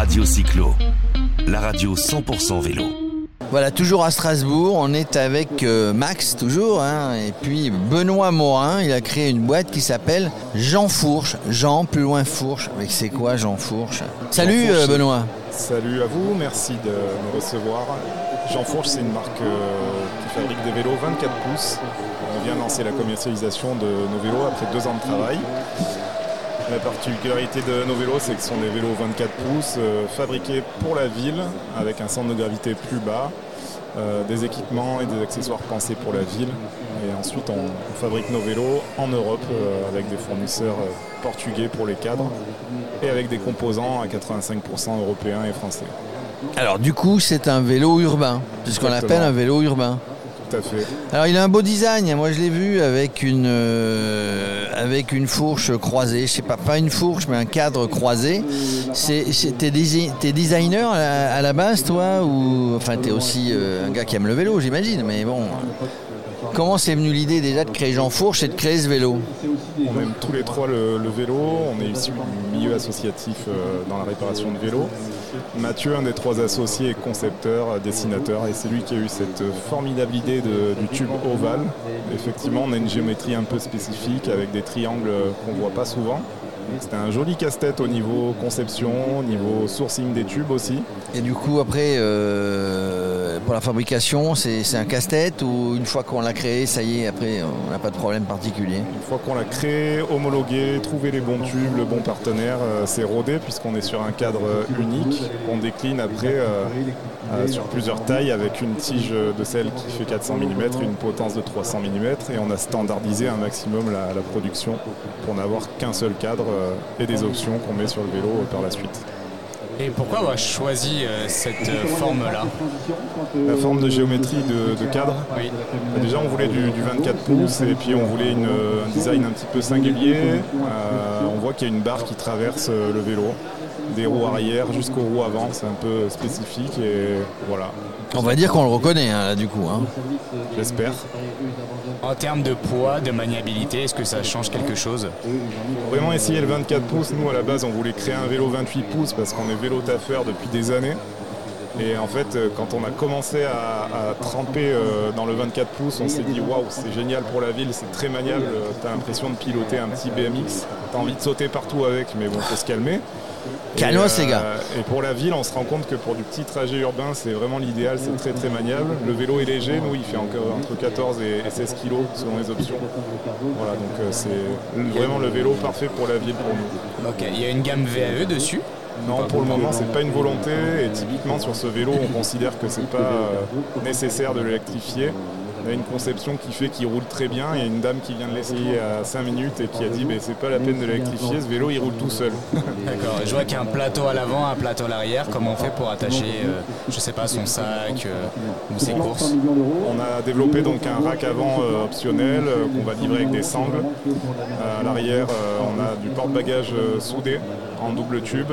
Radio Cyclo, la radio 100% vélo. Voilà, toujours à Strasbourg, on est avec euh, Max, toujours, hein, et puis Benoît Morin, il a créé une boîte qui s'appelle Jean Fourche. Jean, plus loin Fourche. Avec c'est quoi Jean Fourche? Salut Jean Fourche, euh, Benoît. Salut à vous, merci de me recevoir. Jean Fourche, c'est une marque euh, qui fabrique des vélos 24 pouces. On vient lancer la commercialisation de nos vélos après deux ans de travail. La particularité de nos vélos, c'est que ce sont des vélos 24 pouces euh, fabriqués pour la ville avec un centre de gravité plus bas, euh, des équipements et des accessoires pensés pour la ville. Et ensuite, on, on fabrique nos vélos en Europe euh, avec des fournisseurs portugais pour les cadres et avec des composants à 85% européens et français. Alors du coup, c'est un vélo urbain, c'est ce qu'on appelle un vélo urbain. Alors il a un beau design, moi je l'ai vu avec une, euh, avec une fourche croisée, je sais pas, pas une fourche mais un cadre croisé. T'es, desi- t'es designer à la, à la base toi ou enfin t'es aussi euh, un gars qui aime le vélo j'imagine, mais bon. Comment c'est venu l'idée déjà de créer Jean Fourche et de créer ce vélo On aime tous les trois le, vélo. On est issu du milieu associatif euh, dans la réparation de vélos. Mathieu, un des trois associés, est concepteur, dessinateur, et c'est lui qui a eu cette formidable idée du tube ovale. Effectivement, on a une géométrie un peu spécifique avec des triangles qu'on voit pas souvent. C'était un joli casse-tête au niveau conception, au niveau sourcing des tubes aussi. Et du coup après, euh, pour la fabrication, c'est, un casse-tête ou une fois qu'on l'a créé, ça y est, après on n'a pas de problème particulier? Une fois qu'on l'a créé, homologué, trouvé les bons tubes, le bon partenaire, euh, c'est rodé puisqu'on est sur un cadre unique. On décline après euh, sur plusieurs tailles avec une tige de sel qui fait 400 mm une potence de 300 mm et on a standardisé un maximum la, la production pour n'avoir qu'un seul cadre et des options qu'on met sur le vélo par la suite. Et pourquoi avoir choisi euh, cette euh, forme-là La forme de géométrie de, de cadre, Oui. Bah, Déjà, on voulait du, du 24 pouces et puis on voulait une- un design un petit peu singulier. Euh, on voit qu'il y a une barre qui traverse euh, le vélo, des roues arrière jusqu'aux roues avant. C'est un peu spécifique et voilà, On va dire qu'on le reconnaît hein, là du coup. hein. j'espère. En termes de poids, de maniabilité, est-ce que ça change quelque chose? Pour vraiment essayer le 24 pouces, nous à la base on voulait créer un vélo 28 pouces parce qu'on est vélo taffeur depuis des années. Et en fait, euh, quand on a commencé à, à tremper euh, dans le 24 pouces, on s'est dit waouh, c'est génial pour la ville, c'est très maniable. euh, T'as l'impression de piloter un petit BMX. T'as envie de sauter partout avec, mais bon, faut se calmer. Calmos, les gars. Et pour la ville, on se rend compte que pour du petit trajet urbain, c'est vraiment l'idéal, c'est très très maniable. Le vélo est léger, nous il fait encore entre 14 et et 16 kilos selon les options. Voilà, donc c'est vraiment le vélo parfait pour la ville pour nous. Ok, il y a une gamme VAE dessus. Non, pour le moment, c'est pas une volonté. Et typiquement, sur ce vélo, on considère que c'est pas euh, nécessaire de l'électrifier. On a une conception qui fait qu'il roule très bien. Il y a une dame qui vient de l'essayer à 5 minutes et qui a dit mais c'est pas la peine de l'électrifier, ce vélo il roule tout seul. D'accord. Je vois qu'il y a un plateau à l'avant, un plateau à l'arrière. Comment on fait pour attacher, euh, je sais pas, son sac euh, ou ses courses? On a développé donc un rack avant euh, optionnel euh, qu'on va livrer avec des sangles. Euh, à l'arrière, euh, on a du porte-bagages euh, soudé en double tube.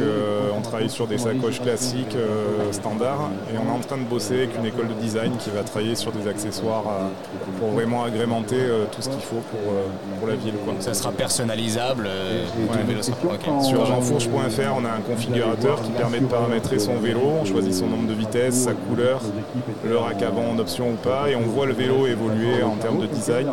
Euh, on travaille sur des sacoches classiques euh, standards et on est en train de bosser avec une école de design qui va travailler sur des accessoires euh, pour vraiment agrémenter euh, tout ce qu'il faut pour, euh, pour la ville. quoi. Ça sera personnalisable. euh, Ouais. le vélo sera-. Sur jeanfourche.fr, on a un configurateur qui permet de paramétrer son vélo. On choisit son nombre de vitesses, sa couleur, le rack avant en option ou pas, et on voit le vélo évoluer en termes de design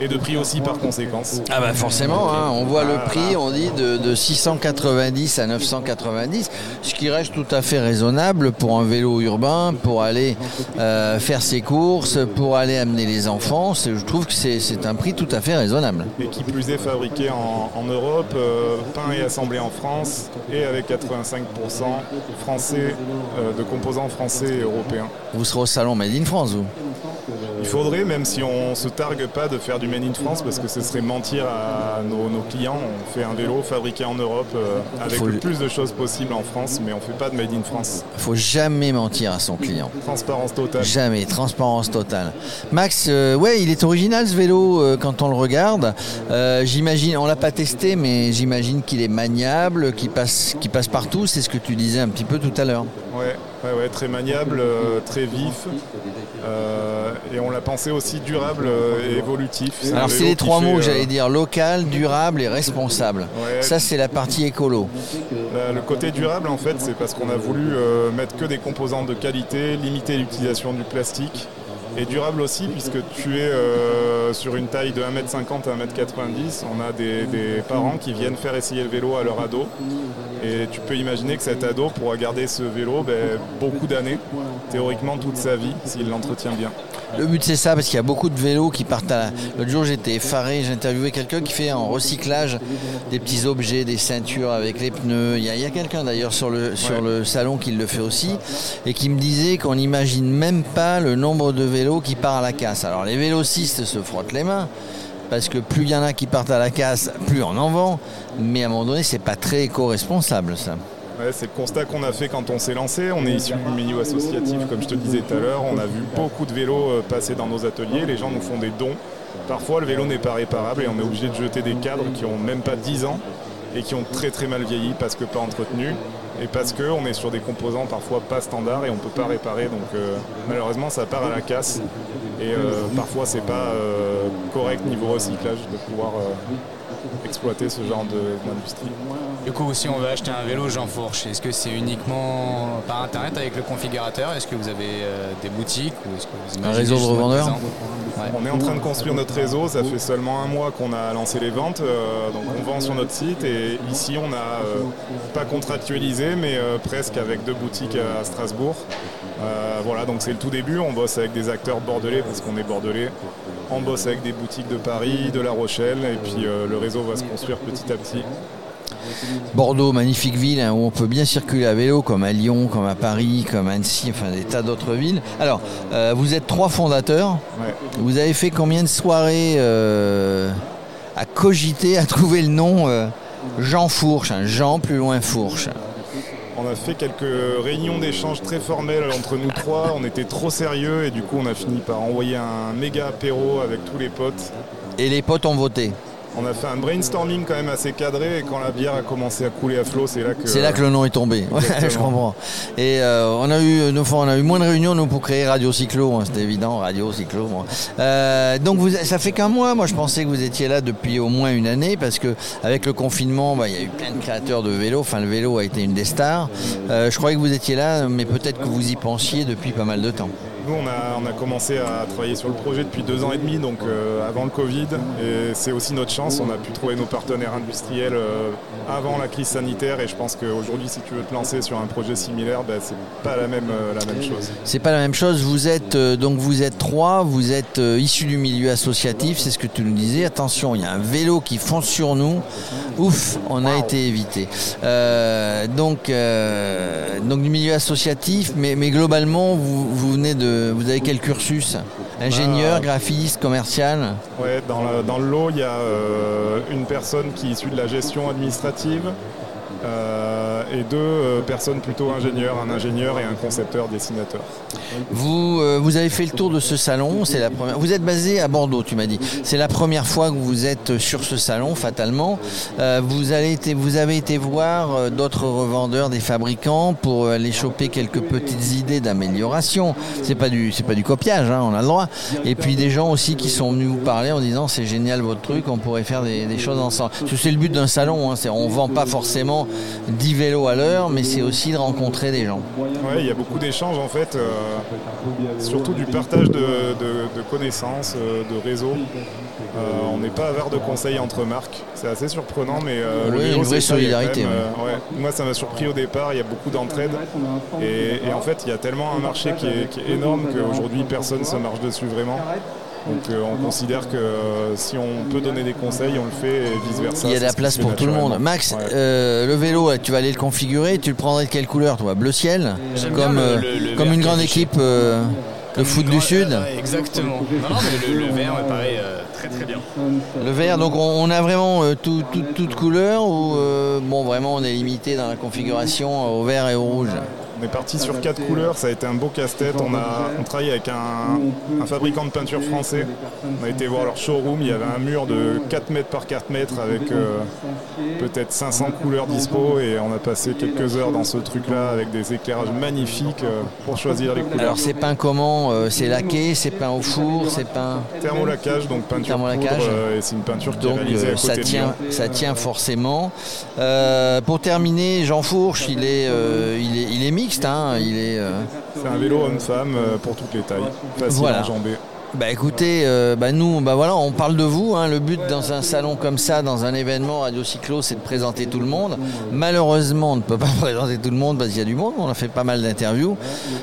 et de prix aussi par conséquence. Ah bah forcément, hein, on voit le Voilà. prix, on dit de, de 690 à 990, ce qui reste tout à fait raisonnable pour un vélo urbain, pour aller euh, faire ses courses, pour aller amener les enfants. C'est- Je trouve que c'est un prix tout à fait raisonnable. Et qui plus est fabriqué en, en Europe, euh, peint et assemblé en France, et avec 85% français, euh, de composants français et européens. Vous serez au salon Made in France, vous? Faudrait, même si on se targue pas de faire du Made in France, parce que ce serait mentir à nos, nos clients. On fait un vélo fabriqué en Europe euh, avec Faut le plus de choses possibles en France, mais on fait pas de Made in France. faut jamais mentir à son client. Transparence totale. Jamais, transparence totale. Max, euh, ouais, il est original ce vélo euh, quand on le regarde. J'imagine, on l'a pas testé, mais j'imagine qu'il est maniable, qu'il passe, qu'il passe partout. C'est ce que tu disais un petit peu tout à l'heure. Ouais, ouais, ouais, très maniable, euh, très vif. Euh, et on l'a pensé aussi durable euh, et évolutif. Alors c'est les trois mots que j'allais dire, local, durable et responsable. Ouais. Ça c'est la partie écolo. la- le côté durable, en fait, c'est parce qu'on a voulu mettre que des composantes de qualité, limiter l'utilisation du plastique. Et durable aussi, puisque tu es euh, sur une taille de 1m50 à 1m90. On a des, parents qui viennent faire essayer le vélo à leur ado. Et tu peux imaginer que cet ado pourra garder ce vélo ben, beaucoup d'années, théoriquement toute sa vie, s'il l'entretient bien. Le but c'est ça parce qu'il y a beaucoup de vélos qui partent à la... L'autre jour j'étais effaré, j'ai interviewé quelqu'un qui fait en recyclage des petits objets, des ceintures avec les pneus. Il y a, quelqu'un d'ailleurs sur le, sur le salon qui le fait aussi et qui me disait qu'on n'imagine même pas le nombre de vélos qui part à la casse. Alors les vélocistes se frottent les mains parce que plus il y en a qui partent à la casse, plus on en vend. Mais à un moment donné c'est pas très éco-responsable ça. C'est le constat qu'on a fait quand on s'est lancé. On est issu du milieu associatif, comme je te disais tout à l'heure. On a vu beaucoup de vélos euh, passer dans nos ateliers. Les gens nous font des dons. Parfois, le vélo n'est pas réparable et on est obligé de jeter des cadres qui ont même pas 10 ans et qui ont très très mal vieilli parce que pas entretenus et parce qu'on est sur des composants parfois pas standards et on peut pas réparer. Donc euh, malheureusement, ça part à la casse et euh, parfois c'est pas euh, correct niveau recyclage de pouvoir exploiter ce genre d'industrie. Du coup, si on veut acheter un vélo Jean Fourche, est-ce que c'est uniquement par internet avec le configurateur? Est-ce que vous avez euh, des boutiques ou est-ce que vous imaginez réseau de revendeurs? Ouais. On est en train de construire notre réseau, ça fait seulement un mois qu'on a lancé les ventes, euh, donc on vend sur notre site et ici on a euh, pas contractualisé mais euh, presque avec deux boutiques à Strasbourg. Euh, voilà, donc c'est le tout début, on bosse avec des acteurs bordelais parce qu'on est bordelais. On bosse avec des boutiques de Paris, de La Rochelle et puis euh, le réseau va se construire petit à petit. Bordeaux, magnifique ville hein, où on peut bien circuler à vélo, comme à Lyon, comme à Paris, comme à Annecy, enfin des tas d'autres villes. Alors, euh, vous êtes trois fondateurs. Ouais. Vous avez fait combien de soirées euh, à cogiter, à trouver le nom euh, Jean Fourche, hein, Jean plus loin Fourche? On a fait quelques réunions d'échange très formelles entre nous trois. On était trop sérieux et du coup on a fini par envoyer un méga apéro avec tous les potes. Et les potes ont voté? On a fait un brainstorming quand même assez cadré et quand la bière a commencé à couler à flot, c'est là que. C'est là que le nom est tombé. Ouais, je comprends. Et euh, on a eu, nous, on a eu moins de réunions nous pour créer Radio Cyclo, hein, c'était évident, Radio Cyclo. bon. Euh, donc vous, ça fait qu'un mois. Moi, je pensais que vous étiez là depuis au moins une année parce que avec le confinement, bah, il y a eu plein de créateurs de vélos. Enfin, le vélo a été une des stars. Euh, je croyais que vous étiez là, mais peut-être que vous y pensiez depuis pas mal de temps. Nous, on a, on a commencé à travailler sur le projet depuis deux ans et demi, donc euh, avant le Covid. Et c'est aussi notre chance. On a pu trouver nos partenaires industriels euh, avant la crise sanitaire. Et je pense qu'aujourd'hui, si tu veux te lancer sur un projet similaire, ben, c'est pas la même, euh, la même chose. C'est pas la même chose. Vous êtes donc vous êtes trois, vous êtes issus du milieu associatif, c'est ce que tu nous disais. Attention, il y a un vélo qui fonce sur nous. Ouf, on a été évité. Donc donc du milieu associatif, mais, mais globalement vous, vous venez de vous avez quel cursus Ingénieur, Bah, graphiste, commercial. Ouais, dans, le- dans le lot, il y a euh, une personne qui est issue de la gestion administrative euh, et deux euh, personnes plutôt ingénieurs, un ingénieur et un concepteur dessinateur. Vous, euh, vous avez fait le tour de ce salon, c'est la première. Vous êtes basé à Bordeaux, tu m'as dit. C'est la première fois que vous êtes sur ce salon, fatalement. Euh, vous, allez vous avez été voir euh, d'autres revendeurs, des fabricants, pour euh, aller choper quelques petites idées d'amélioration. C'est pas du, c'est pas du copiage, hein, on a le droit. Et puis des gens aussi qui sont venus vous parler en disant c'est génial votre truc, on pourrait faire des, choses ensemble. C'est le but d'un salon. Hein, on vend pas forcément 10 à l'heure, mais c'est aussi de rencontrer des gens. Ouais, il y a beaucoup d'échanges en fait, euh, surtout du partage de, de- de connaissances, euh, de réseaux. Euh, on n'est pas avare de conseils entre marques, c'est assez surprenant, mais euh, le Oui, vélo, une vraie solidarité, même, ouais. Moi, ça m'a surpris au départ. Il y a beaucoup d'entraide, et, et en fait, il y a tellement un marché qui est, qui est énorme qu'aujourd'hui, personne se marche dessus vraiment. Donc, euh, on considère que euh, si on peut donner des conseils, on le fait, et vice versa. Il y a de la place pour tout le monde. Max, Ouais. euh, le vélo, tu vas aller le configurer. Tu le prendrais de quelle couleur, toi? Bleu ciel? Comme, bien le- euh, le- le comme une grande équipe euh, de foot du Sud exactement. Non, non, mais le, le vert me paraît euh, très très bien. Le vert, donc on, on a vraiment euh, tout- tout- toute couleur ou euh, bon, vraiment on est limité dans la configuration au vert et au rouge? On est parti sur quatre couleurs, ça a été un beau casse-tête. On a on travaille avec un, un fabricant de peinture français. On a été voir leur showroom, il y avait un mur de 4 mètres par 4 mètres avec euh, peut-être 500 couleurs dispo et on a passé quelques heures dans ce truc-là avec des éclairages magnifiques euh, pour choisir les couleurs. Alors c'est peint comment euh, C'est laqué, c'est peint au four, c'est peint. Thermolacage, donc peinture Thermolacage. poudre, et c'est une peinture qui est Donc réalisée euh, à côté ça de tient, ça tient forcément. Euh, pour terminer, Jean Fourche, il est, euh, il est, il est mixte, hein, il est. euh, C'est un vélo homme-femme euh, pour toutes les tailles, facile Voilà. à enjamber. Bah écoutez, euh, bah nous, bah voilà, on parle de vous. hein. Le but dans un salon comme ça, dans un événement Radio Cyclo, c'est de présenter tout le monde. Malheureusement, on ne peut pas présenter tout le monde parce qu'il y a du monde. On a fait pas mal d'interviews.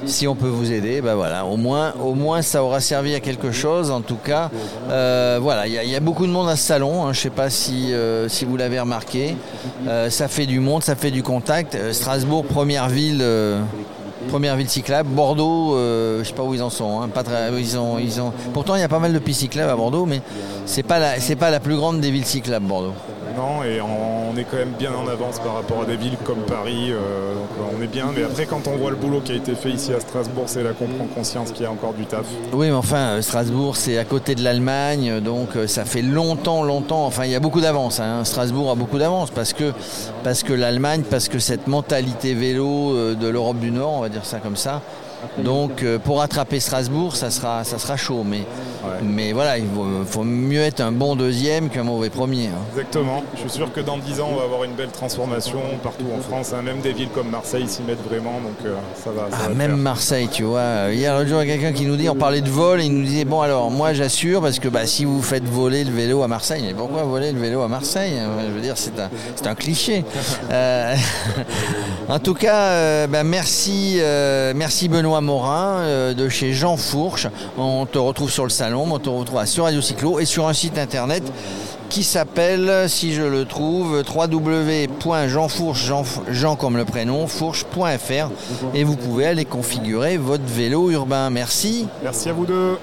Si on peut vous aider, bah voilà, au moins, au moins ça aura servi à quelque chose. En tout cas, euh, voilà, il y, y a beaucoup de monde à ce salon. hein. Je ne sais pas si, euh, si vous l'avez remarqué. Euh, ça fait du monde, ça fait du contact. Euh, Strasbourg, première ville. Première ville cyclable, Bordeaux, euh, je sais pas où ils en sont, hein. Pourtant, il y a pas mal de pistes cyclables à Bordeaux, mais c'est pas la, c'est pas la plus grande des villes cyclables, Bordeaux. Et on, est quand même bien en avance par rapport à des villes comme Paris. euh, euh, on est bien, mais après, quand on voit le boulot qui a été fait ici à Strasbourg, c'est là qu'on prend conscience qu'il y a encore du taf. Oui, mais enfin, euh, Strasbourg, c'est à côté de l'Allemagne, donc euh, ça fait longtemps, longtemps. Enfin, il y a beaucoup d'avance. hein. Strasbourg a beaucoup d'avance parce que, parce que l'Allemagne, parce que cette mentalité vélo de l'Europe du Nord, on va dire ça comme ça. Donc, pour attraper Strasbourg, ça sera, ça sera chaud. Mais, mais voilà, il vaut, faut mieux être un bon deuxième qu'un mauvais premier. hein. Exactement. Je suis sûr que dans 10 ans, on va avoir une belle transformation partout en France. hein. Même des villes comme Marseille s'y mettent vraiment, donc euh, ça va. ça Ah, va même faire. Marseille, tu vois. Hier, l'autre jour, il y a quelqu'un qui nous dit, on parlait de vol, et il nous disait, bon alors, moi j'assure, parce que bah, si vous faites voler le vélo à Marseille, mais pourquoi voler le vélo à Marseille Je veux dire, c'est un, c'est un cliché. Euh, en tout cas, euh, bah, merci, merci Benoît Morin de chez Jean Fourche. On te retrouve sur le salon, on te retrouve sur Radio Cyclo et sur un site internet qui s'appelle, si je le trouve, www.jeanfourche, Jean, Jean comme le prénom, fourche.fr et vous pouvez aller configurer votre vélo urbain. Merci. Merci à vous deux.